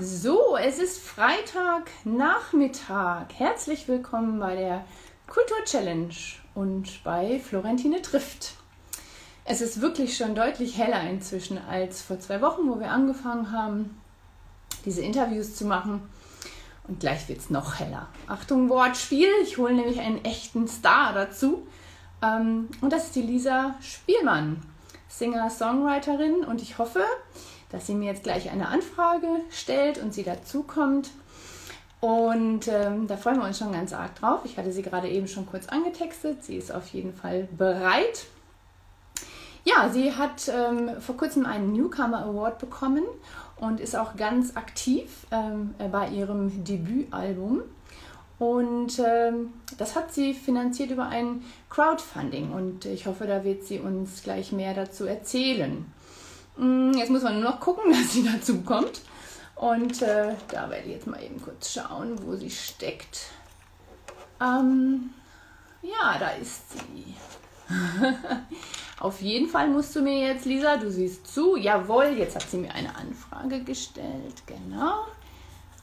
So, es ist Freitagnachmittag. Herzlich willkommen bei der Kultur Challenge und bei Florentine trifft. Es ist wirklich schon deutlich heller inzwischen als vor zwei Wochen, wo wir angefangen haben, diese Interviews zu machen. Und gleich wird es noch heller. Achtung, Wortspiel. Ich hole nämlich einen echten Star dazu. Ähm, und das ist die Lisa Spielmann, Singer-Songwriterin. Und ich hoffe, dass sie mir jetzt gleich eine Anfrage stellt und sie dazukommt. Und ähm, da freuen wir uns schon ganz arg drauf. Ich hatte sie gerade eben schon kurz angetextet. Sie ist auf jeden Fall bereit. Ja, sie hat ähm, vor kurzem einen Newcomer Award bekommen und ist auch ganz aktiv ähm, bei ihrem Debütalbum. Und ähm, das hat sie finanziert über ein Crowdfunding und ich hoffe, da wird sie uns gleich mehr dazu erzählen. Mm, jetzt muss man nur noch gucken, dass sie dazu kommt. Und äh, da werde ich jetzt mal eben kurz schauen, wo sie steckt. Ähm, ja, da ist sie. Auf jeden Fall musst du mir jetzt, Lisa, du siehst zu. Jawohl, jetzt hat sie mir eine Anfrage gestellt. Genau.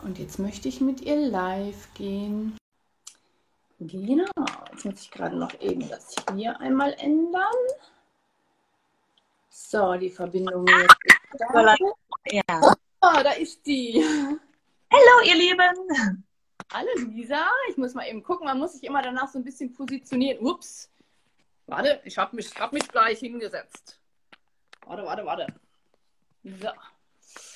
Und jetzt möchte ich mit ihr live gehen. Genau. Jetzt muss ich gerade noch eben das hier einmal ändern. So, die Verbindung jetzt. Ja. Oh, da ist die. Hallo, ihr Lieben. Hallo, Lisa. Ich muss mal eben gucken. Man muss sich immer danach so ein bisschen positionieren. Ups. Warte, ich habe mich, hab mich gleich hingesetzt. Warte, warte, warte. So.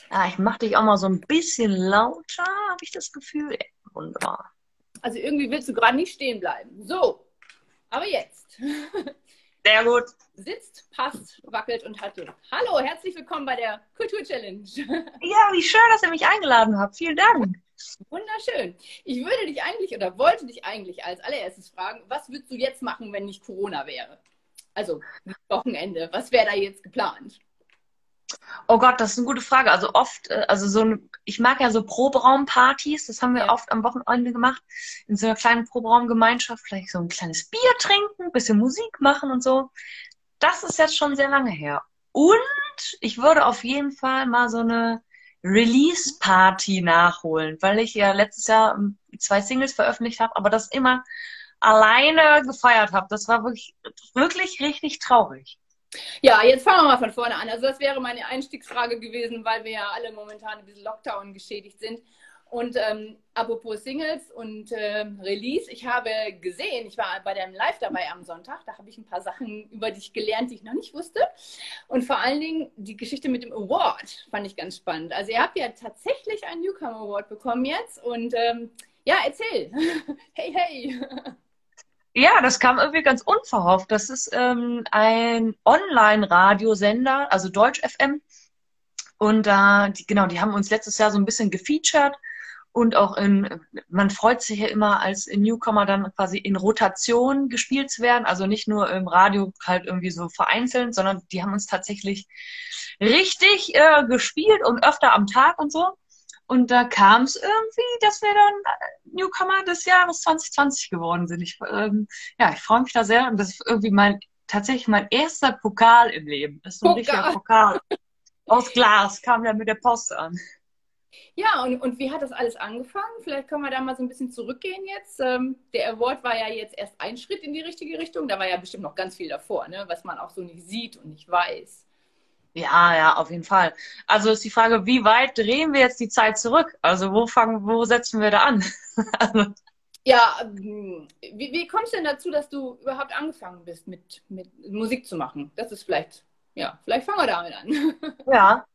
Ah, ich mache dich auch mal so ein bisschen lauter, habe ich das Gefühl. Wunderbar. Also irgendwie willst du gerade nicht stehen bleiben. So, aber jetzt. Sehr gut. Sitzt, passt, wackelt und hat Luft. Hallo, herzlich willkommen bei der Kultur Challenge. Ja, wie schön, dass ihr mich eingeladen habt. Vielen Dank. Wunderschön. Ich würde dich eigentlich oder wollte dich eigentlich als allererstes fragen, was würdest du jetzt machen, wenn nicht Corona wäre? Also Wochenende, was wäre da jetzt geplant? Oh Gott, das ist eine gute Frage. Also oft, äh, also so ein, ich mag ja so Proberaumpartys, das haben wir ja. oft am Wochenende gemacht, in so einer kleinen Proberaumgemeinschaft, vielleicht so ein kleines Bier trinken, ein bisschen Musik machen und so. Das ist jetzt schon sehr lange her. Und ich würde auf jeden Fall mal so eine Release-Party nachholen, weil ich ja letztes Jahr ähm, zwei Singles veröffentlicht habe, aber das immer alleine gefeiert habe. Das war wirklich, wirklich richtig traurig. Ja, jetzt fangen wir mal von vorne an. Also das wäre meine Einstiegsfrage gewesen, weil wir ja alle momentan ein bisschen Lockdown geschädigt sind. Und ähm, apropos Singles und äh, Release, ich habe gesehen, ich war bei deinem Live dabei am Sonntag, da habe ich ein paar Sachen über dich gelernt, die ich noch nicht wusste. Und vor allen Dingen die Geschichte mit dem Award fand ich ganz spannend. Also ihr habt ja tatsächlich einen Newcomer Award bekommen jetzt und ähm, ja, erzähl. hey, hey. Ja, das kam irgendwie ganz unverhofft. Das ist ähm, ein Online-Radiosender, also Deutsch FM. Und da, äh, genau, die haben uns letztes Jahr so ein bisschen gefeatured und auch in, man freut sich ja immer als Newcomer dann quasi in Rotation gespielt zu werden, also nicht nur im Radio halt irgendwie so vereinzelt, sondern die haben uns tatsächlich richtig äh, gespielt und öfter am Tag und so. Und da kam es irgendwie, dass wir dann äh, Newcomer des Jahres 2020 geworden sind. Ich, ähm, ja, ich freue mich da sehr. Und das ist irgendwie mein, tatsächlich mein erster Pokal im Leben. Das ist so ein Pokal. richtiger Pokal. Aus Glas kam der mit der Post an. Ja, und, und wie hat das alles angefangen? Vielleicht können wir da mal so ein bisschen zurückgehen jetzt. Ähm, der Award war ja jetzt erst ein Schritt in die richtige Richtung. Da war ja bestimmt noch ganz viel davor, ne? was man auch so nicht sieht und nicht weiß. Ja, ja, auf jeden Fall. Also ist die Frage, wie weit drehen wir jetzt die Zeit zurück? Also wo fangen, wo setzen wir da an? ja, ähm, wie, wie kommst du denn dazu, dass du überhaupt angefangen bist mit, mit Musik zu machen? Das ist vielleicht, ja, vielleicht fangen wir damit an. ja,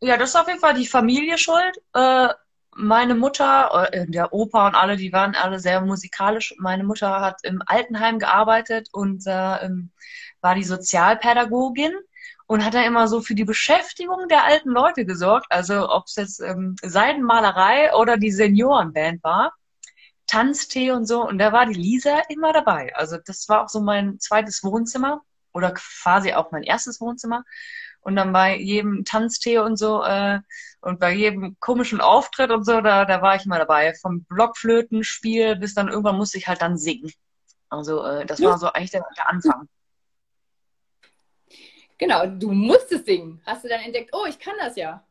ja, das ist auf jeden Fall die Familie schuld. Äh, meine Mutter, äh, der Opa und alle, die waren alle sehr musikalisch. Meine Mutter hat im Altenheim gearbeitet und äh, war die Sozialpädagogin und hat da immer so für die Beschäftigung der alten Leute gesorgt. Also ob es jetzt ähm, Seidenmalerei oder die Seniorenband war, Tanztee und so. Und da war die Lisa immer dabei. Also das war auch so mein zweites Wohnzimmer oder quasi auch mein erstes Wohnzimmer. Und dann bei jedem Tanztee und so äh, und bei jedem komischen Auftritt und so, da, da war ich immer dabei. Vom Blockflötenspiel bis dann irgendwann musste ich halt dann singen. Also äh, das war so eigentlich der, der Anfang. Genau, du musstest singen. Hast du dann entdeckt, oh, ich kann das ja.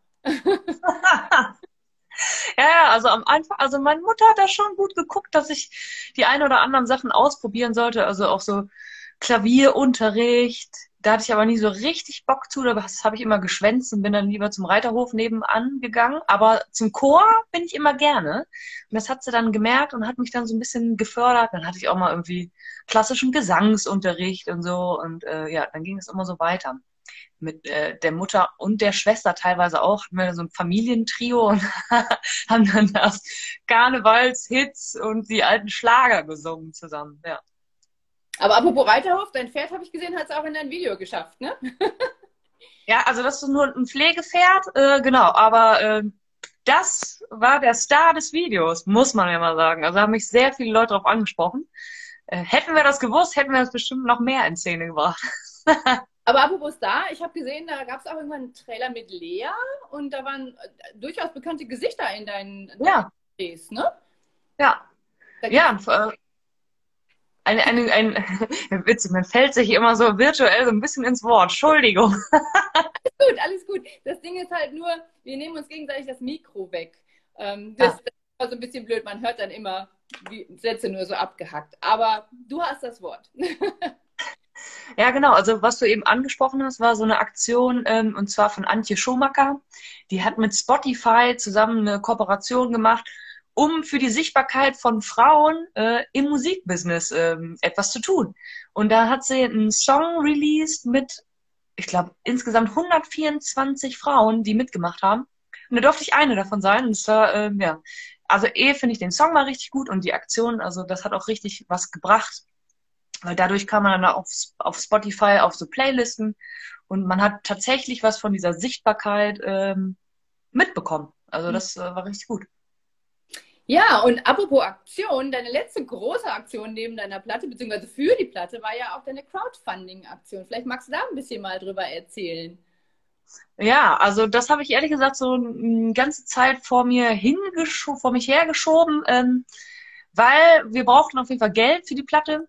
ja, also am Anfang, also meine Mutter hat da schon gut geguckt, dass ich die ein oder anderen Sachen ausprobieren sollte. Also auch so Klavierunterricht. Da hatte ich aber nie so richtig Bock zu, das habe ich immer geschwänzt und bin dann lieber zum Reiterhof nebenan gegangen. Aber zum Chor bin ich immer gerne. Und das hat sie dann gemerkt und hat mich dann so ein bisschen gefördert. Dann hatte ich auch mal irgendwie klassischen Gesangsunterricht und so. Und äh, ja, dann ging es immer so weiter mit äh, der Mutter und der Schwester teilweise auch, hatten wir so ein Familientrio und haben dann das Karnevalshits und die alten Schlager gesungen zusammen, ja. Aber apropos Reiterhof, dein Pferd, habe ich gesehen, hat es auch in dein Video geschafft, ne? ja, also das ist nur ein Pflegepferd, äh, genau, aber äh, das war der Star des Videos, muss man ja mal sagen. Also haben mich sehr viele Leute darauf angesprochen. Äh, hätten wir das gewusst, hätten wir das bestimmt noch mehr in Szene gebracht. Aber apropos da, ich habe gesehen, da gab es auch irgendwann einen Trailer mit Lea und da waren äh, durchaus bekannte Gesichter in deinen ja. Ne? Ja. Ja, äh, eine, eine, ein, Witz, man fällt sich immer so virtuell so ein bisschen ins Wort. Entschuldigung. alles gut, alles gut. Das Ding ist halt nur, wir nehmen uns gegenseitig das Mikro weg. Ähm, das, ja. das war so ein bisschen blöd, man hört dann immer die Sätze nur so abgehackt. Aber du hast das Wort. Ja, genau. Also was du eben angesprochen hast, war so eine Aktion ähm, und zwar von Antje Schumacher. Die hat mit Spotify zusammen eine Kooperation gemacht, um für die Sichtbarkeit von Frauen äh, im Musikbusiness ähm, etwas zu tun. Und da hat sie einen Song released mit, ich glaube, insgesamt 124 Frauen, die mitgemacht haben. Und da durfte ich eine davon sein. Und zwar, ähm, ja, also eh finde ich den Song mal richtig gut und die Aktion, also das hat auch richtig was gebracht. Weil dadurch kann man dann auf, auf Spotify auf so Playlisten und man hat tatsächlich was von dieser Sichtbarkeit ähm, mitbekommen. Also mhm. das äh, war richtig gut. Ja, und apropos Aktion, deine letzte große Aktion neben deiner Platte, beziehungsweise für die Platte, war ja auch deine Crowdfunding-Aktion. Vielleicht magst du da ein bisschen mal drüber erzählen. Ja, also das habe ich ehrlich gesagt so eine ganze Zeit vor mir hingeschoben, vor mich hergeschoben, ähm, weil wir brauchten auf jeden Fall Geld für die Platte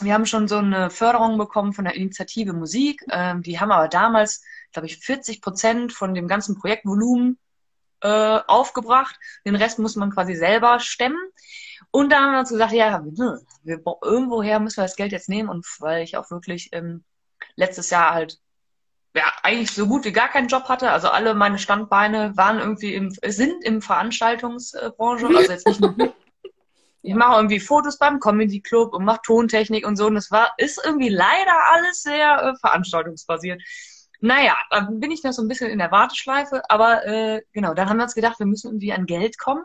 wir haben schon so eine Förderung bekommen von der Initiative Musik. Ähm, die haben aber damals, glaube ich, 40 Prozent von dem ganzen Projektvolumen äh, aufgebracht. Den Rest muss man quasi selber stemmen. Und da haben wir uns gesagt, ja, wir, irgendwoher müssen wir das Geld jetzt nehmen. Und weil ich auch wirklich ähm, letztes Jahr halt ja, eigentlich so gut wie gar keinen Job hatte. Also alle meine Standbeine waren irgendwie im, sind im Veranstaltungsbranche, also jetzt nicht nur ich mache irgendwie Fotos beim Comedy Club und mache Tontechnik und so. Und das war, ist irgendwie leider alles sehr äh, veranstaltungsbasiert. Naja, bin ich noch so ein bisschen in der Warteschleife, aber äh, genau, dann haben wir uns gedacht, wir müssen irgendwie an Geld kommen.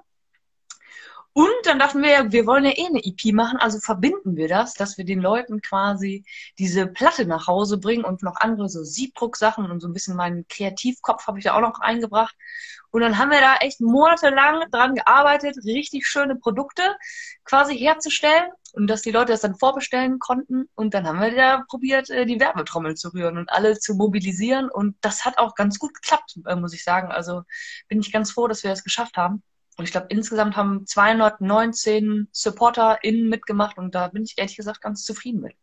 Und dann dachten wir, wir wollen ja eh eine EP machen, also verbinden wir das, dass wir den Leuten quasi diese Platte nach Hause bringen und noch andere so Siebdrucksachen und so ein bisschen meinen Kreativkopf habe ich da auch noch eingebracht. Und dann haben wir da echt monatelang dran gearbeitet, richtig schöne Produkte quasi herzustellen und dass die Leute das dann vorbestellen konnten. Und dann haben wir da probiert, äh, die Werbetrommel zu rühren und alle zu mobilisieren. Und das hat auch ganz gut geklappt, äh, muss ich sagen. Also bin ich ganz froh, dass wir das geschafft haben. Und ich glaube, insgesamt haben 219 SupporterInnen mitgemacht und da bin ich ehrlich gesagt ganz zufrieden mit.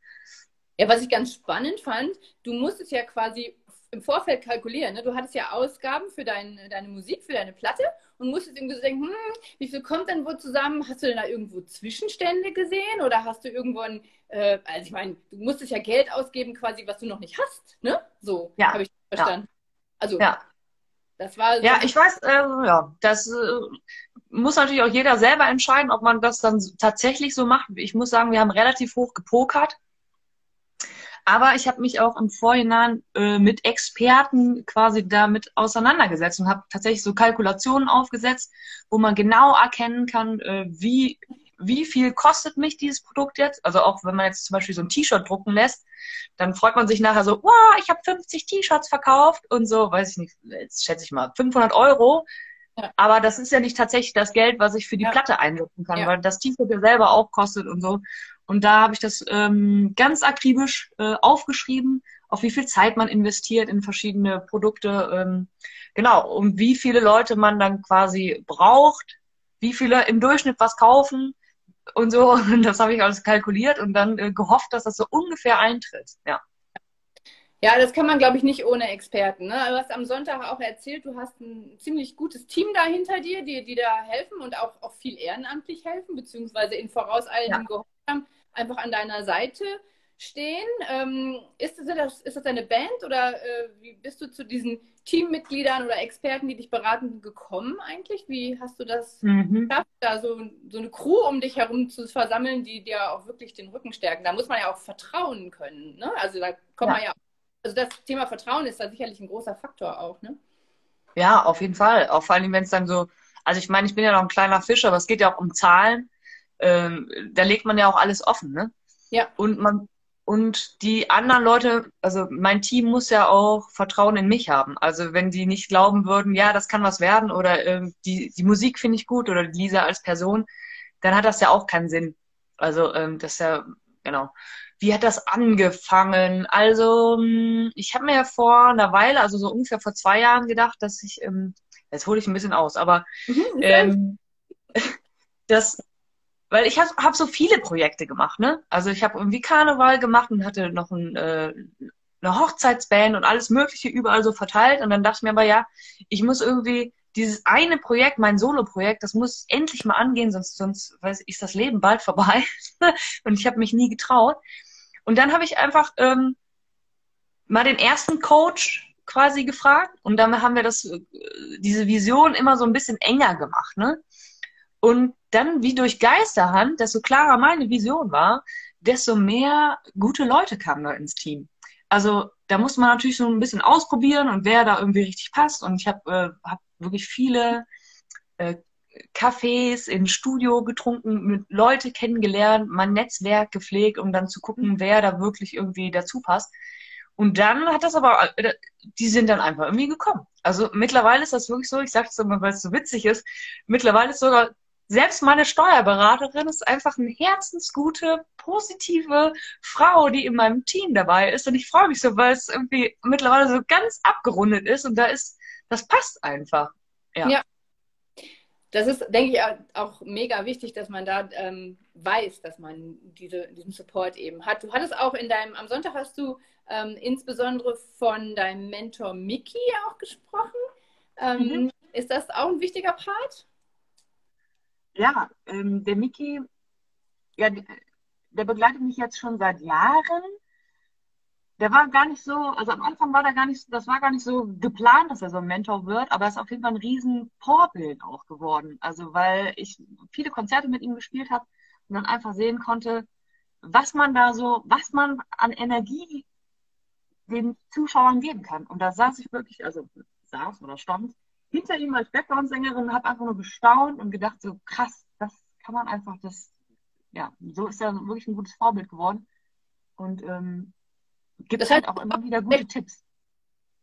Ja, was ich ganz spannend fand, du musstest ja quasi im Vorfeld kalkulieren. Ne? Du hattest ja Ausgaben für dein, deine Musik, für deine Platte und musstest irgendwie so denken, hm, wie viel kommt denn wohl zusammen? Hast du denn da irgendwo Zwischenstände gesehen oder hast du irgendwo ein, äh, also ich meine, du musstest ja Geld ausgeben quasi, was du noch nicht hast, ne? So ja. habe ich verstanden. Ja. Also ja. Das war ja, ich weiß, äh, ja, das äh, muss natürlich auch jeder selber entscheiden, ob man das dann tatsächlich so macht. Ich muss sagen, wir haben relativ hoch gepokert. Aber ich habe mich auch im Vorhinein äh, mit Experten quasi damit auseinandergesetzt und habe tatsächlich so Kalkulationen aufgesetzt, wo man genau erkennen kann, äh, wie, wie viel kostet mich dieses Produkt jetzt. Also auch wenn man jetzt zum Beispiel so ein T-Shirt drucken lässt, dann freut man sich nachher so, wow, ich habe 50 T-Shirts verkauft und so, weiß ich nicht, jetzt schätze ich mal, 500 Euro. Ja. Aber das ist ja nicht tatsächlich das Geld, was ich für die ja. Platte einsetzen kann, ja. weil das T-Shirt ja selber auch kostet und so. Und da habe ich das ähm, ganz akribisch äh, aufgeschrieben, auf wie viel Zeit man investiert in verschiedene Produkte, ähm, genau, und wie viele Leute man dann quasi braucht, wie viele im Durchschnitt was kaufen und so. Und das habe ich alles kalkuliert und dann äh, gehofft, dass das so ungefähr eintritt. Ja. Ja, das kann man, glaube ich, nicht ohne Experten. Ne? Du hast am Sonntag auch erzählt, du hast ein ziemlich gutes Team da hinter dir, die, die da helfen und auch, auch viel ehrenamtlich helfen, beziehungsweise in vorauseilendem ja. Gehorsam einfach an deiner Seite stehen. Ähm, ist, das, ist das deine Band oder äh, wie bist du zu diesen Teammitgliedern oder Experten, die dich beraten, gekommen eigentlich? Wie hast du das mhm. geschafft, da so, so eine Crew um dich herum zu versammeln, die dir auch wirklich den Rücken stärken? Da muss man ja auch vertrauen können. Ne? Also da kommt ja. man ja, also das Thema Vertrauen ist da sicherlich ein großer Faktor auch. Ne? Ja, auf jeden Fall. Auch vor allem, wenn es dann so, also ich meine, ich bin ja noch ein kleiner Fisch, aber es geht ja auch um Zahlen. Ähm, da legt man ja auch alles offen, ne? Ja. Und man und die anderen Leute, also mein Team muss ja auch Vertrauen in mich haben. Also wenn die nicht glauben würden, ja, das kann was werden oder äh, die, die Musik finde ich gut oder Lisa als Person, dann hat das ja auch keinen Sinn. Also ähm, das ist ja, genau. Wie hat das angefangen? Also hm, ich habe mir ja vor einer Weile, also so ungefähr vor zwei Jahren gedacht, dass ich, ähm, jetzt hole ich ein bisschen aus, aber mhm, ähm, dass weil ich habe hab so viele Projekte gemacht, ne? Also ich habe irgendwie Karneval gemacht und hatte noch ein, äh, eine Hochzeitsband und alles Mögliche überall so verteilt. Und dann dachte ich mir aber, ja, ich muss irgendwie dieses eine Projekt, mein Solo-Projekt, das muss endlich mal angehen, sonst, sonst weiß ich, ist das Leben bald vorbei. und ich habe mich nie getraut. Und dann habe ich einfach ähm, mal den ersten Coach quasi gefragt und dann haben wir das, äh, diese Vision immer so ein bisschen enger gemacht, ne? Und dann wie durch Geisterhand, desto klarer meine Vision war, desto mehr gute Leute kamen da ins Team. Also da muss man natürlich so ein bisschen ausprobieren und wer da irgendwie richtig passt. Und ich habe äh, hab wirklich viele äh, Cafés in Studio getrunken, mit Leute kennengelernt, mein Netzwerk gepflegt, um dann zu gucken, wer da wirklich irgendwie dazu passt. Und dann hat das aber, äh, die sind dann einfach irgendwie gekommen. Also mittlerweile ist das wirklich so, ich sage es immer, weil es so witzig ist, mittlerweile ist sogar selbst meine Steuerberaterin ist einfach eine herzensgute, positive Frau, die in meinem Team dabei ist. Und ich freue mich so, weil es irgendwie mittlerweile so ganz abgerundet ist und da ist, das passt einfach. Ja. ja. Das ist, denke ich, auch mega wichtig, dass man da ähm, weiß, dass man diese, diesen Support eben hat. Du hattest auch in deinem, am Sonntag hast du ähm, insbesondere von deinem Mentor Mickey auch gesprochen. Ähm, mhm. Ist das auch ein wichtiger Part? Ja, ähm, der Miki, ja, der begleitet mich jetzt schon seit Jahren. Der war gar nicht so, also am Anfang war der gar nicht, das war gar nicht so geplant, dass er so ein Mentor wird, aber er ist auf jeden Fall ein riesen Vorbild auch geworden. Also weil ich viele Konzerte mit ihm gespielt habe und dann einfach sehen konnte, was man da so, was man an Energie den Zuschauern geben kann. Und da saß ich wirklich, also saß oder stand hinter ihm als Background-Sängerin und habe einfach nur gestaunt und gedacht, so krass, das kann man einfach, das, ja, so ist er wirklich ein gutes Vorbild geworden. Und ähm, gibt das heißt, halt auch immer wieder gute Tipps.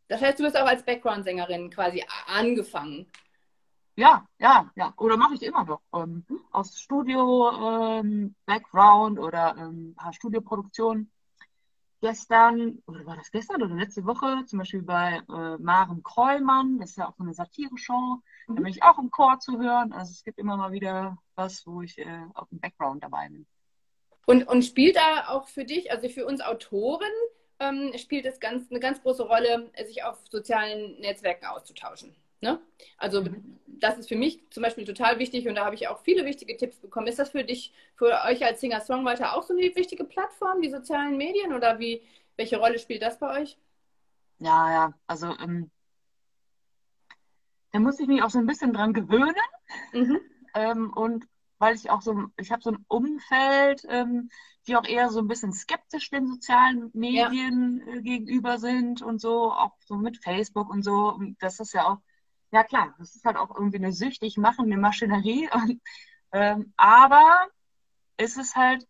Das heißt, du bist auch als Background-Sängerin quasi angefangen. Ja, ja, ja. Oder mache ich immer noch. Ähm, aus Studio, ähm, Background oder ähm, ein paar Studioproduktionen gestern, oder war das gestern oder letzte Woche, zum Beispiel bei äh, Maren Krollmann, das ist ja auch so eine Satire-Show, mhm. da bin ich auch im Chor zu hören. Also es gibt immer mal wieder was, wo ich äh, auf dem Background dabei bin. Und, und spielt da auch für dich, also für uns Autoren, ähm, spielt es ganz, eine ganz große Rolle, sich auf sozialen Netzwerken auszutauschen? Ne? Also mhm. Das ist für mich zum Beispiel total wichtig und da habe ich auch viele wichtige Tipps bekommen. Ist das für dich, für euch als Singer-Songwriter auch so eine wichtige Plattform, die sozialen Medien oder wie, welche Rolle spielt das bei euch? Ja, ja, also ähm, da muss ich mich auch so ein bisschen dran gewöhnen mhm. ähm, und weil ich auch so, ich habe so ein Umfeld, ähm, die auch eher so ein bisschen skeptisch den sozialen Medien ja. äh, gegenüber sind und so, auch so mit Facebook und so. Und das ist ja auch ja klar, das ist halt auch irgendwie eine süchtig machende Maschinerie. Und, ähm, aber es ist halt,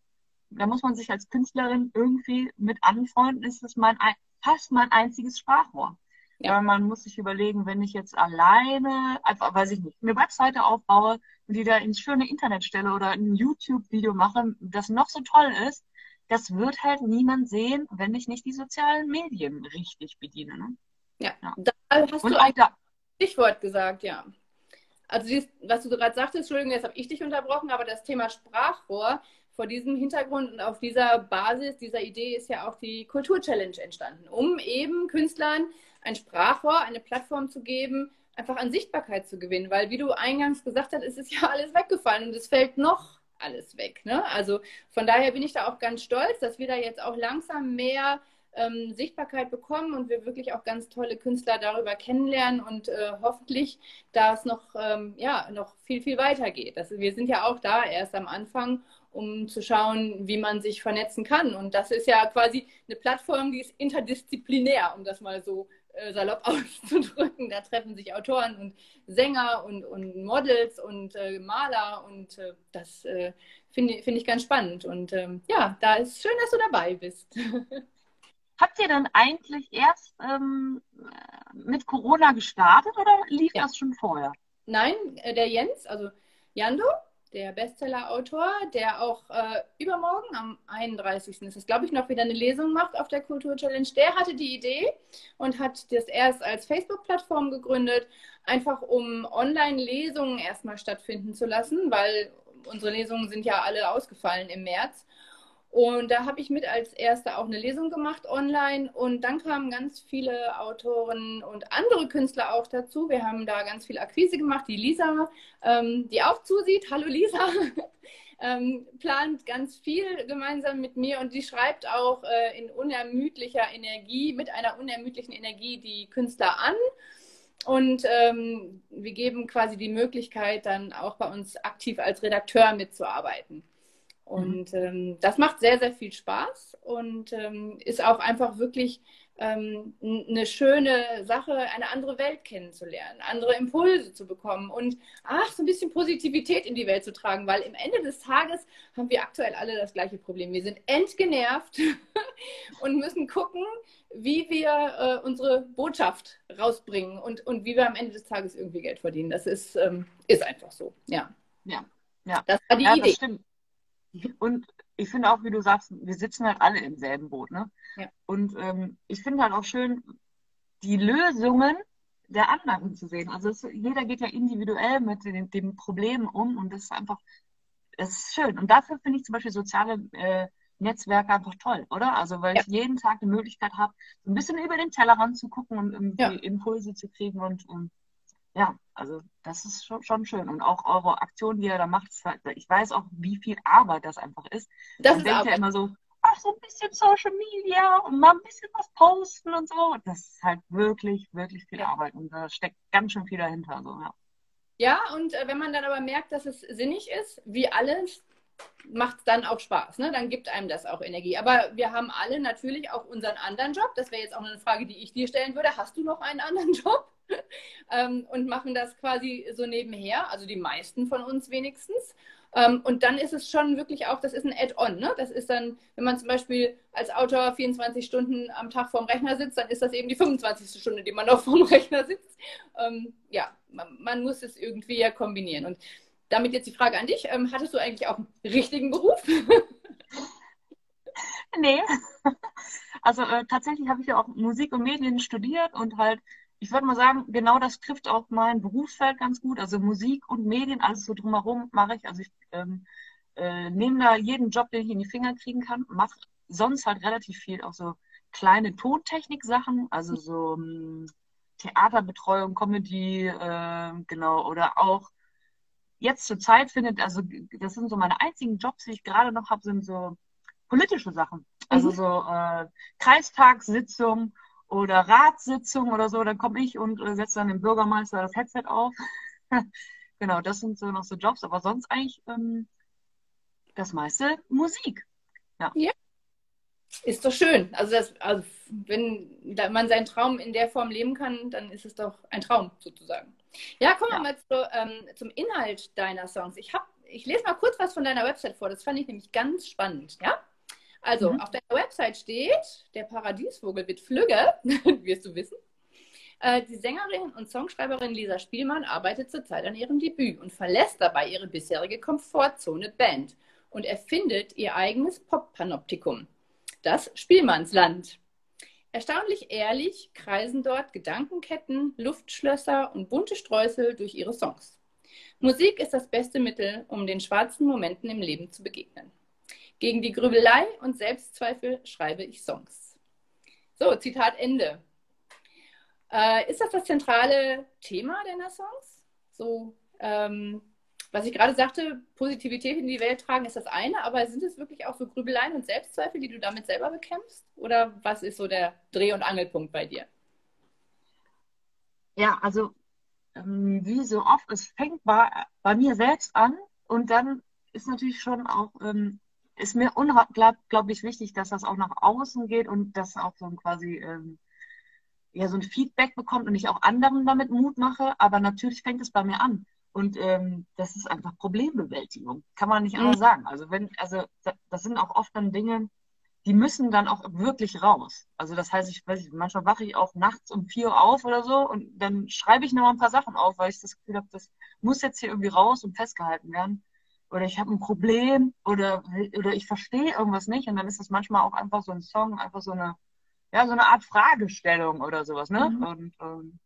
da muss man sich als Künstlerin irgendwie mit anfreunden, ist es mein, fast mein einziges Sprachrohr. Ja. Aber man muss sich überlegen, wenn ich jetzt alleine, einfach, weiß ich nicht, eine Webseite aufbaue und die da ins schöne Internet stelle oder ein YouTube-Video mache, das noch so toll ist, das wird halt niemand sehen, wenn ich nicht die sozialen Medien richtig bediene. Ne? Ja, ja. da hast und du auch da, Stichwort gesagt, ja. Also, dieses, was du gerade sagtest, Entschuldigung, jetzt habe ich dich unterbrochen, aber das Thema Sprachrohr vor diesem Hintergrund und auf dieser Basis, dieser Idee ist ja auch die Kultur-Challenge entstanden, um eben Künstlern ein Sprachrohr, eine Plattform zu geben, einfach an Sichtbarkeit zu gewinnen. Weil, wie du eingangs gesagt hast, ist es ja alles weggefallen und es fällt noch alles weg. Ne? Also von daher bin ich da auch ganz stolz, dass wir da jetzt auch langsam mehr ähm, Sichtbarkeit bekommen und wir wirklich auch ganz tolle Künstler darüber kennenlernen und äh, hoffentlich, da es noch, ähm, ja, noch viel, viel weiter geht. Also wir sind ja auch da erst am Anfang, um zu schauen, wie man sich vernetzen kann. Und das ist ja quasi eine Plattform, die ist interdisziplinär, um das mal so äh, salopp auszudrücken. Da treffen sich Autoren und Sänger und, und Models und äh, Maler und äh, das äh, finde find ich ganz spannend. Und ähm, ja, da ist schön, dass du dabei bist. Habt ihr denn eigentlich erst ähm, mit Corona gestartet oder lief ja. das schon vorher? Nein, äh, der Jens, also Jando, der Bestseller-Autor, der auch äh, übermorgen am 31. ist es, glaube ich, noch wieder eine Lesung macht auf der Kultur-Challenge, der hatte die Idee und hat das erst als Facebook-Plattform gegründet, einfach um Online-Lesungen erstmal stattfinden zu lassen, weil unsere Lesungen sind ja alle ausgefallen im März. Und da habe ich mit als Erste auch eine Lesung gemacht online. Und dann kamen ganz viele Autoren und andere Künstler auch dazu. Wir haben da ganz viel Akquise gemacht. Die Lisa, ähm, die auch zusieht, hallo Lisa, ähm, plant ganz viel gemeinsam mit mir und die schreibt auch äh, in unermüdlicher Energie, mit einer unermüdlichen Energie die Künstler an. Und ähm, wir geben quasi die Möglichkeit, dann auch bei uns aktiv als Redakteur mitzuarbeiten. Mhm. Und ähm, das macht sehr, sehr viel Spaß und ähm, ist auch einfach wirklich ähm, eine schöne Sache, eine andere Welt kennenzulernen, andere Impulse zu bekommen und ach, so ein bisschen Positivität in die Welt zu tragen, weil im Ende des Tages haben wir aktuell alle das gleiche Problem. Wir sind entgenervt und müssen gucken, wie wir äh, unsere Botschaft rausbringen und, und wie wir am Ende des Tages irgendwie Geld verdienen. Das ist, ähm, ist einfach so, ja. Ja, ja. Das war die ja, Idee. stimmt. Und ich finde auch, wie du sagst, wir sitzen halt alle im selben Boot. Ne? Ja. Und ähm, ich finde halt auch schön, die Lösungen der anderen zu sehen. Also es, jeder geht ja individuell mit den, dem Problem um und das ist einfach, das ist schön. Und dafür finde ich zum Beispiel soziale äh, Netzwerke einfach toll, oder? Also weil ja. ich jeden Tag die Möglichkeit habe, so ein bisschen über den Tellerrand zu gucken und irgendwie ja. Impulse zu kriegen und, und ja, also das ist schon, schon schön. Und auch eure Aktion, die ihr da macht, halt, ich weiß auch, wie viel Arbeit das einfach ist. Das Man ist denkt Arbeit. ja immer so, ach, so ein bisschen Social Media und mal ein bisschen was posten und so. Das ist halt wirklich, wirklich viel ja. Arbeit und da steckt ganz schön viel dahinter. So, ja. ja, und äh, wenn man dann aber merkt, dass es sinnig ist, wie alles, macht es dann auch Spaß. Ne? Dann gibt einem das auch Energie. Aber wir haben alle natürlich auch unseren anderen Job. Das wäre jetzt auch eine Frage, die ich dir stellen würde. Hast du noch einen anderen Job? Ähm, und machen das quasi so nebenher, also die meisten von uns wenigstens. Ähm, und dann ist es schon wirklich auch, das ist ein Add-on. Ne? Das ist dann, wenn man zum Beispiel als Autor 24 Stunden am Tag vorm Rechner sitzt, dann ist das eben die 25. Stunde, die man auch vorm Rechner sitzt. Ähm, ja, man, man, muss es irgendwie ja kombinieren. Und damit jetzt die Frage an dich, ähm, hattest du eigentlich auch einen richtigen Beruf? nee. Also äh, tatsächlich habe ich ja auch Musik und Medien studiert und halt ich würde mal sagen, genau das trifft auch mein Berufsfeld ganz gut. Also Musik und Medien, alles so drumherum mache ich. Also ich ähm, äh, nehme da jeden Job, den ich in die Finger kriegen kann, mache sonst halt relativ viel auch so kleine Tontechnik-Sachen, also so ähm, Theaterbetreuung, Comedy, äh, genau, oder auch jetzt zur Zeit findet, also das sind so meine einzigen Jobs, die ich gerade noch habe, sind so politische Sachen. Also mhm. so äh, Kreistagssitzungen oder Ratssitzung oder so, dann komme ich und äh, setze dann dem Bürgermeister das Headset auf. genau, das sind so noch so Jobs, aber sonst eigentlich ähm, das meiste Musik. Ja. ja. Ist doch schön. Also, das, also wenn man seinen Traum in der Form leben kann, dann ist es doch ein Traum sozusagen. Ja, kommen wir ja. mal zu, ähm, zum Inhalt deiner Songs. Ich, hab, ich lese mal kurz was von deiner Website vor. Das fand ich nämlich ganz spannend. Ja? Also, mhm. auf deiner Website steht, der Paradiesvogel wird flügge, wirst du wissen. Äh, die Sängerin und Songschreiberin Lisa Spielmann arbeitet zurzeit an ihrem Debüt und verlässt dabei ihre bisherige Komfortzone Band und erfindet ihr eigenes Pop-Panoptikum, das Spielmannsland. Erstaunlich ehrlich kreisen dort Gedankenketten, Luftschlösser und bunte Streusel durch ihre Songs. Musik ist das beste Mittel, um den schwarzen Momenten im Leben zu begegnen. Gegen die Grübelei und Selbstzweifel schreibe ich Songs. So, Zitat Ende. Äh, ist das das zentrale Thema deiner Songs? So, ähm, was ich gerade sagte, Positivität in die Welt tragen ist das eine, aber sind es wirklich auch so Grübeleien und Selbstzweifel, die du damit selber bekämpfst? Oder was ist so der Dreh- und Angelpunkt bei dir? Ja, also ähm, wie so oft, es fängt bei, bei mir selbst an und dann ist natürlich schon auch, ähm, ist mir unglaublich wichtig, dass das auch nach außen geht und dass auch so ein quasi ähm, ja, so ein Feedback bekommt und ich auch anderen damit Mut mache. Aber natürlich fängt es bei mir an. Und ähm, das ist einfach Problembewältigung. Kann man nicht mhm. anders sagen. Also wenn, also das sind auch oft dann Dinge, die müssen dann auch wirklich raus. Also das heißt, ich weiß nicht, manchmal wache ich auch nachts um vier Uhr auf oder so und dann schreibe ich noch mal ein paar Sachen auf, weil ich das Gefühl habe, das muss jetzt hier irgendwie raus und festgehalten werden. Oder ich habe ein Problem oder, oder ich verstehe irgendwas nicht und dann ist das manchmal auch einfach so ein Song, einfach so eine, ja, so eine Art Fragestellung oder sowas, ne? Mhm. Und ähm,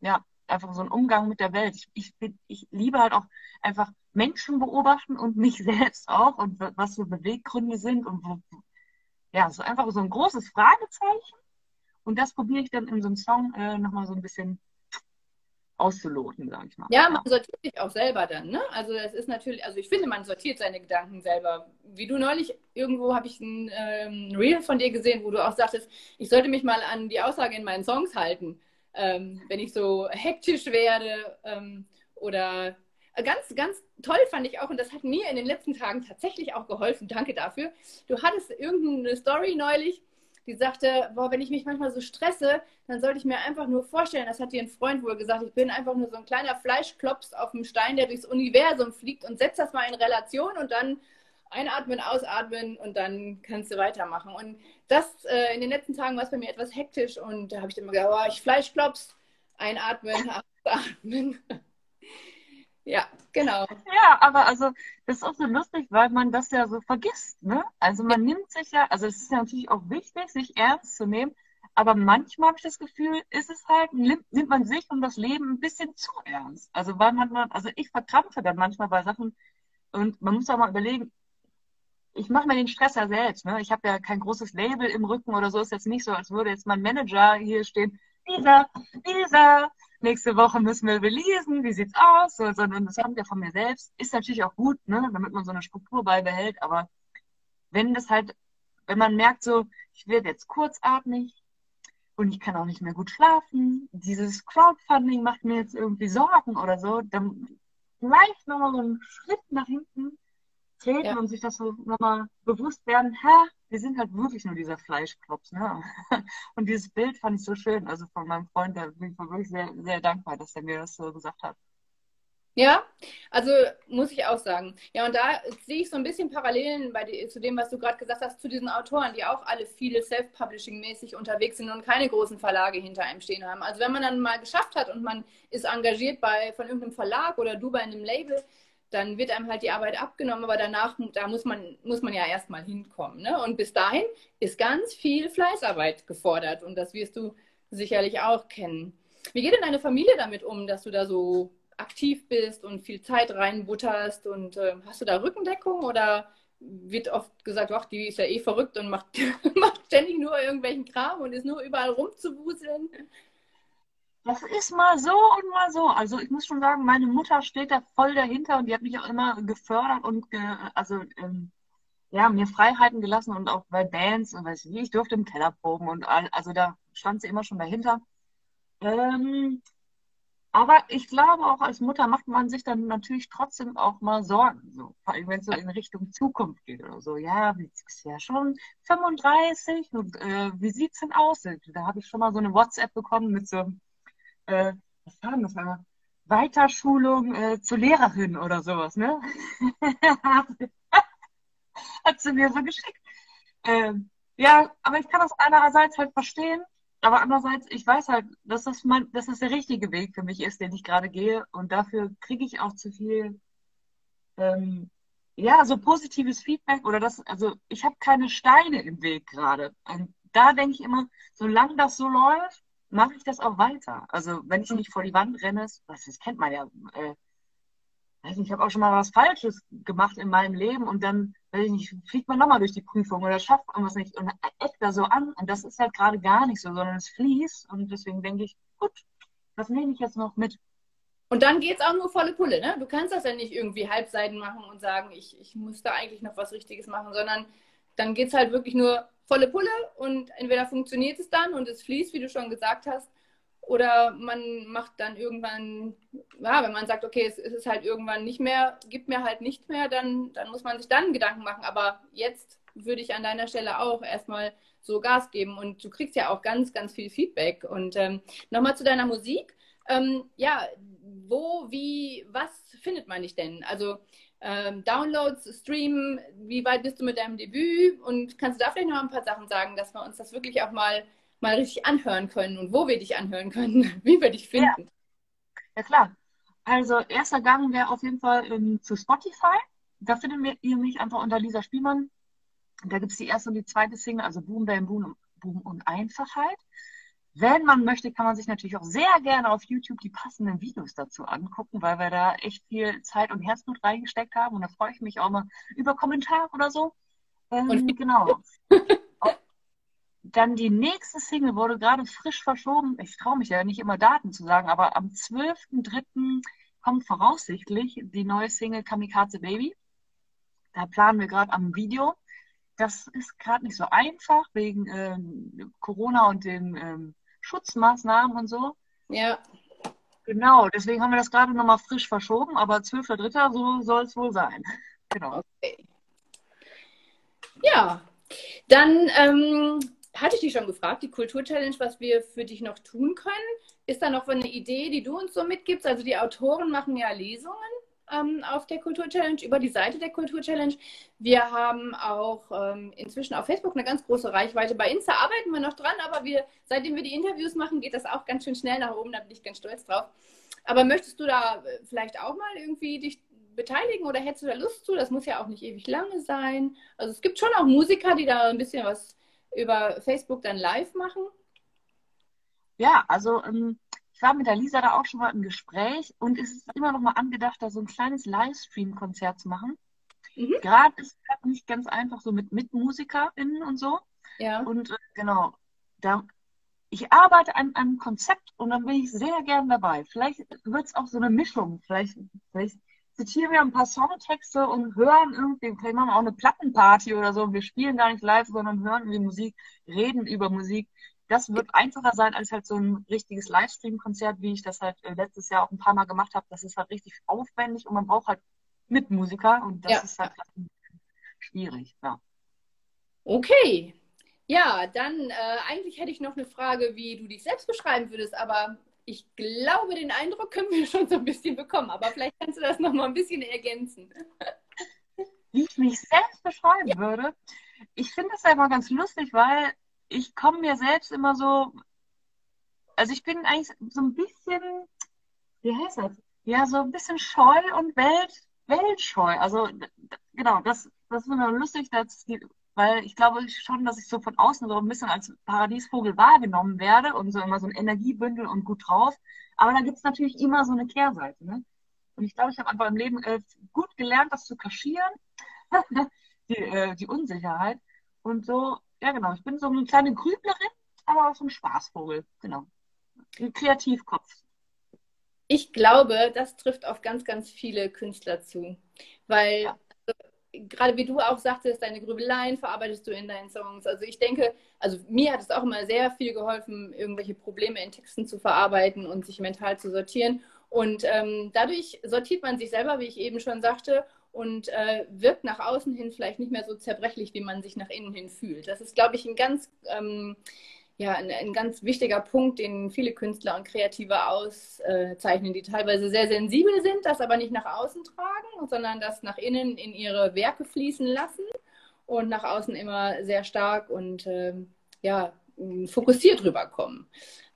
ja, einfach so ein Umgang mit der Welt. Ich, ich, ich liebe halt auch einfach Menschen beobachten und mich selbst auch und was so Beweggründe sind und wo, ja, so einfach so ein großes Fragezeichen. Und das probiere ich dann in so einem Song äh, nochmal so ein bisschen auszuloten, sage ich mal. Ja, man sortiert sich auch selber dann, ne? Also das ist natürlich, also ich finde, man sortiert seine Gedanken selber. Wie du neulich, irgendwo habe ich ein ähm, Reel von dir gesehen, wo du auch sagtest, ich sollte mich mal an die Aussage in meinen Songs halten, ähm, wenn ich so hektisch werde ähm, oder ganz, ganz toll fand ich auch, und das hat mir in den letzten Tagen tatsächlich auch geholfen, danke dafür. Du hattest irgendeine Story neulich, die sagte, boah, wenn ich mich manchmal so stresse, dann sollte ich mir einfach nur vorstellen, das hat dir ein Freund wohl gesagt, ich bin einfach nur so ein kleiner Fleischklops auf dem Stein, der durchs Universum fliegt und setz das mal in Relation und dann einatmen, ausatmen und dann kannst du weitermachen. Und das äh, in den letzten Tagen war es bei mir etwas hektisch und da habe ich immer gedacht, oh, ich Fleischklops, einatmen, ausatmen. Ja, genau. Ja, aber also das ist auch so lustig, weil man das ja so vergisst, ne? Also man nimmt sich ja, also es ist ja natürlich auch wichtig, sich ernst zu nehmen, aber manchmal habe ich das Gefühl, ist es halt, nimmt, nimmt man sich und das Leben ein bisschen zu ernst. Also weil man, also ich verkrampfe dann manchmal bei Sachen und man muss auch mal überlegen, ich mache mir den Stress ja selbst, ne? Ich habe ja kein großes Label im Rücken oder so, ist jetzt nicht so, als würde jetzt mein Manager hier stehen, Lisa, Lisa, nächste Woche müssen wir releasen, wie sieht's aus? So, sondern das kommt ja von mir selbst. Ist natürlich auch gut, ne, damit man so eine Struktur beibehält, aber wenn das halt, wenn man merkt so, ich werde jetzt kurzatmig und ich kann auch nicht mehr gut schlafen, dieses Crowdfunding macht mir jetzt irgendwie Sorgen oder so, dann vielleicht nochmal so einen Schritt nach hinten treten ja. und sich das so nochmal bewusst werden, hä, wir sind halt wirklich nur dieser Fleischklops. Ne? Und dieses Bild fand ich so schön. Also von meinem Freund, da bin ich wirklich sehr, sehr dankbar, dass er mir das so gesagt hat. Ja, also muss ich auch sagen. Ja, und da sehe ich so ein bisschen Parallelen die, zu dem, was du gerade gesagt hast, zu diesen Autoren, die auch alle viele Self-Publishing-mäßig unterwegs sind und keine großen Verlage hinter einem stehen haben. Also wenn man dann mal geschafft hat und man ist engagiert bei von irgendeinem Verlag oder du bei einem Label, dann wird einem halt die Arbeit abgenommen, aber danach, da muss man, muss man ja erstmal hinkommen. Ne? Und bis dahin ist ganz viel Fleißarbeit gefordert und das wirst du sicherlich auch kennen. Wie geht denn deine Familie damit um, dass du da so aktiv bist und viel Zeit reinbutterst und äh, hast du da Rückendeckung oder wird oft gesagt, ach, die ist ja eh verrückt und macht, macht ständig nur irgendwelchen Kram und ist nur überall rumzuwuseln? Das ist mal so und mal so. Also ich muss schon sagen, meine Mutter steht da voll dahinter und die hat mich auch immer gefördert und ge, also ähm, ja, mir Freiheiten gelassen und auch bei Bands und weiß ich nicht, ich durfte im Keller proben und all, also da stand sie immer schon dahinter. Ähm, aber ich glaube, auch als Mutter macht man sich dann natürlich trotzdem auch mal Sorgen. So. Vor allem, wenn es so in Richtung Zukunft geht oder so. Ja, du bist ja schon 35 und äh, wie sieht's denn aus? Da habe ich schon mal so eine WhatsApp bekommen mit so einem äh, was war denn das einmal? Weiterschulung äh, zur Lehrerin oder sowas, ne? Hat sie mir so geschickt. Ähm, ja, aber ich kann das einerseits halt verstehen, aber andererseits, ich weiß halt, dass das, mein, dass das der richtige Weg für mich ist, den ich gerade gehe. Und dafür kriege ich auch zu viel, ähm, ja, so positives Feedback oder das, also ich habe keine Steine im Weg gerade. Da denke ich immer, solange das so läuft, mache ich das auch weiter. Also wenn ich nicht vor die Wand renne, was das kennt man ja, äh, nicht, ich habe auch schon mal was Falsches gemacht in meinem Leben und dann, weiß ich nicht, fliegt man nochmal durch die Prüfung oder schafft irgendwas nicht und eckt da so an. Und das ist halt gerade gar nicht so, sondern es fließt. Und deswegen denke ich, gut, was nehme ich jetzt noch mit? Und dann geht es auch nur volle Pulle, ne? Du kannst das ja nicht irgendwie Halbseiten machen und sagen, ich, ich muss da eigentlich noch was Richtiges machen, sondern dann geht es halt wirklich nur volle Pulle und entweder funktioniert es dann und es fließt, wie du schon gesagt hast, oder man macht dann irgendwann, ja, wenn man sagt, okay, es, ist halt irgendwann nicht mehr, gibt mir halt nicht mehr, dann, dann muss man sich dann Gedanken machen. Aber jetzt würde ich an deiner Stelle auch erstmal so Gas geben und du kriegst ja auch ganz, ganz viel Feedback. Und ähm, nochmal zu deiner Musik. Ähm, ja, wo, wie, was findet man dich denn? Also ähm, Downloads, Streamen, wie weit bist du mit deinem Debüt? Und kannst du da vielleicht noch ein paar Sachen sagen, dass wir uns das wirklich auch mal mal richtig anhören können und wo wir dich anhören können, wie wir dich finden. Ja, ja klar. Also erster Gang wäre auf jeden Fall ähm, zu Spotify. Da findet ihr mich einfach unter Lisa Spielmann. Da gibt es die erste und die zweite Single, also Boom, Bam, Boom, Boom und Einfachheit. Wenn man möchte, kann man sich natürlich auch sehr gerne auf YouTube die passenden Videos dazu angucken, weil wir da echt viel Zeit und Herzblut reingesteckt haben. Und da freue ich mich auch mal über Kommentare oder so. Ähm, und genau. Dann die nächste Single wurde gerade frisch verschoben. Ich traue mich ja nicht immer Daten zu sagen, aber am 12.03. kommt voraussichtlich die neue Single Kamikaze Baby. Da planen wir gerade am Video. Das ist gerade nicht so einfach wegen ähm, Corona und den ähm, Schutzmaßnahmen und so. Ja. Genau, deswegen haben wir das gerade nochmal frisch verschoben, aber 12.03. so soll es wohl sein. Genau. Okay. Ja, dann ähm, hatte ich dich schon gefragt, die Kultur-Challenge, was wir für dich noch tun können. Ist da noch eine Idee, die du uns so mitgibst? Also die Autoren machen ja Lesungen ähm, auf der Kultur-Challenge, über die Seite der Kultur-Challenge. Wir haben auch ähm, inzwischen auf Facebook eine ganz große Reichweite. Bei Insta arbeiten wir noch dran, aber wir, seitdem wir die Interviews machen, geht das auch ganz schön schnell nach oben. Da bin ich ganz stolz drauf. Aber möchtest du da äh, vielleicht auch mal irgendwie dich beteiligen oder hättest du da Lust zu? Das muss ja auch nicht ewig lange sein. Also es gibt schon auch Musiker, die da ein bisschen was über Facebook dann live machen? Ja, also ähm, ich war mit der Lisa da auch schon mal im Gespräch und es ist immer noch mal angedacht, da so ein kleines Livestream-Konzert zu machen. Mhm. Gerade ist es nicht ganz einfach so mit, mit MusikerInnen und so. Ja. Und äh, genau, da, ich arbeite an einem Konzept und dann bin ich sehr gern dabei. Vielleicht wird es auch so eine Mischung. Vielleicht, vielleicht zitieren wir ein paar Songtexte und hören irgendwie, vielleicht machen wir auch eine Plattenparty oder so. Wir spielen gar nicht live, sondern hören irgendwie Musik, reden über Musik. Das wird einfacher sein als halt so ein richtiges Livestream-Konzert, wie ich das halt äh, letztes Jahr auch ein paar Mal gemacht habe. Das ist halt richtig aufwendig und man braucht halt Mitmusiker und das ja. ist halt schwierig. Ja. Okay. Ja, dann äh, eigentlich hätte ich noch eine Frage, wie du dich selbst beschreiben würdest, aber ich glaube, den Eindruck können wir schon so ein bisschen bekommen, aber vielleicht kannst du das noch mal ein bisschen ergänzen. Wie ich mich selbst beschreiben ja. würde? Ich finde das ja immer ganz lustig, weil ich komme mir selbst immer so, also ich bin eigentlich so ein bisschen, wie heißt das? Ja, so ein bisschen scheu und Welt, weltscheu. Also genau, das, das ist immer lustig, dass die weil ich glaube schon, dass ich so von außen so ein bisschen als Paradiesvogel wahrgenommen werde und so immer so ein Energiebündel und gut drauf. Aber da gibt es natürlich immer so eine Kehrseite. Ne? Und ich glaube, ich habe einfach im Leben äh, gut gelernt, das zu kaschieren, die, äh, die Unsicherheit. Und so, ja genau, ich bin so eine kleine Grüblerin, aber auch so ein Spaßvogel, genau. Ein Kreativkopf. Ich glaube, das trifft auf ganz, ganz viele Künstler zu. Weil ja gerade wie du auch sagtest, deine Grübeleien verarbeitest du in deinen Songs. Also ich denke, also mir hat es auch immer sehr viel geholfen, irgendwelche Probleme in Texten zu verarbeiten und sich mental zu sortieren. Und ähm, dadurch sortiert man sich selber, wie ich eben schon sagte, und äh, wirkt nach außen hin vielleicht nicht mehr so zerbrechlich, wie man sich nach innen hin fühlt. Das ist, glaube ich, ein ganz ähm, ja, ein, ein, ganz wichtiger Punkt, den viele Künstler und Kreative auszeichnen, die teilweise sehr sensibel sind, das aber nicht nach außen tragen, sondern das nach innen in ihre Werke fließen lassen und nach außen immer sehr stark und äh, ja, fokussiert rüberkommen.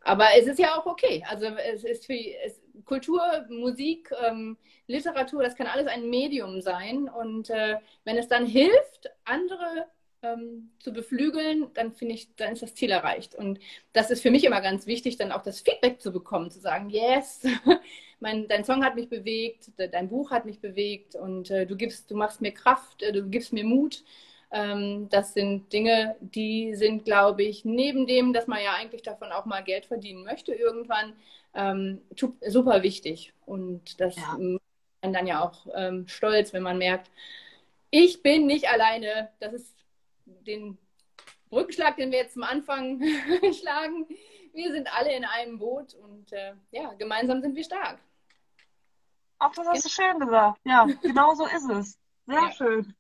Aber es ist ja auch okay. Also es ist für es, Kultur, Musik, ähm, Literatur, das kann alles ein Medium sein. Und äh, wenn es dann hilft, andere ähm, zu beflügeln, dann finde ich, dann ist das Ziel erreicht. Und das ist für mich immer ganz wichtig, dann auch das Feedback zu bekommen, zu sagen, yes, mein, dein Song hat mich bewegt, dein Buch hat mich bewegt und äh, du gibst, du machst mir Kraft, äh, du gibst mir Mut. Ähm, das sind Dinge, die sind, glaube ich, neben dem, dass man ja eigentlich davon auch mal Geld verdienen möchte irgendwann, ähm, super wichtig. Und das ja. macht man dann ja auch ähm, stolz, wenn man merkt, ich bin nicht alleine. Das ist den Brückenschlag, den wir jetzt zum Anfang schlagen. Wir sind alle in einem Boot und äh, ja, gemeinsam sind wir stark. Ach, das hast du schön gesagt. Ja, genau so ist es. Sehr ja. schön.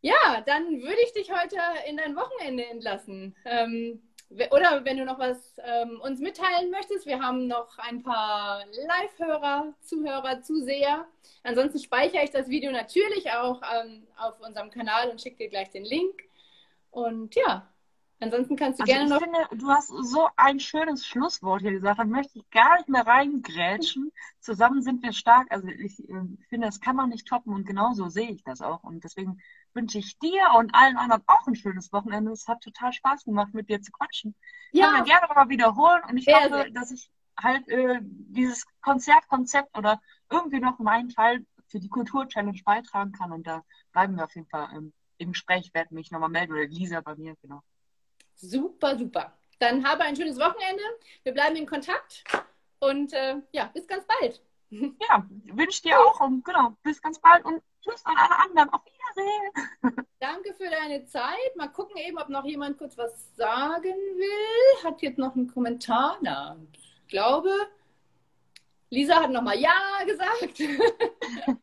Ja, dann würde ich dich heute in dein Wochenende entlassen. Ähm, oder wenn du noch was ähm, uns mitteilen möchtest, wir haben noch ein paar Live-Hörer, Zuhörer, Zuseher. Ansonsten speichere ich das Video natürlich auch ähm, auf unserem Kanal und schicke dir gleich den Link. Und ja, ansonsten kannst du also gerne ich noch. Finde, du hast so ein schönes Schlusswort hier gesagt, da möchte ich gar nicht mehr reingrätschen. Zusammen sind wir stark. Also ich äh, finde, das kann man nicht toppen und genauso sehe ich das auch. Und deswegen wünsche ich dir und allen anderen auch ein schönes Wochenende. Es hat total Spaß gemacht, mit dir zu quatschen. Ja. Können wir gerne mal wiederholen und ich sehr, hoffe, dass ich halt äh, dieses Konzertkonzept oder irgendwie noch meinen Teil für die Kultur-Challenge beitragen kann und da bleiben wir auf jeden Fall ähm, im Gespräch. Ich werde mich nochmal melden oder Lisa bei mir, genau. Super, super. Dann habe ein schönes Wochenende. Wir bleiben in Kontakt und äh, ja, bis ganz bald. Ja, wünsche dir auch und genau, bis ganz bald und tschüss an alle anderen. Auf Wiedersehen. Danke für deine Zeit. Mal gucken eben, ob noch jemand kurz was sagen will. Hat jetzt noch einen Kommentar? Na, ich glaube, Lisa hat nochmal Ja gesagt.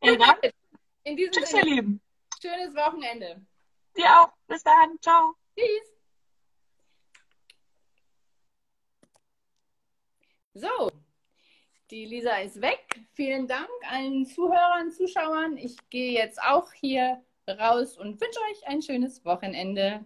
Egal. In diesem Tschüss, Sinne, ihr Lieben. Schönes Wochenende. Dir auch. Bis dann. Ciao. Tschüss. So, die Lisa ist weg. Vielen Dank allen Zuhörern, Zuschauern. Ich gehe jetzt auch hier raus und wünsche euch ein schönes Wochenende.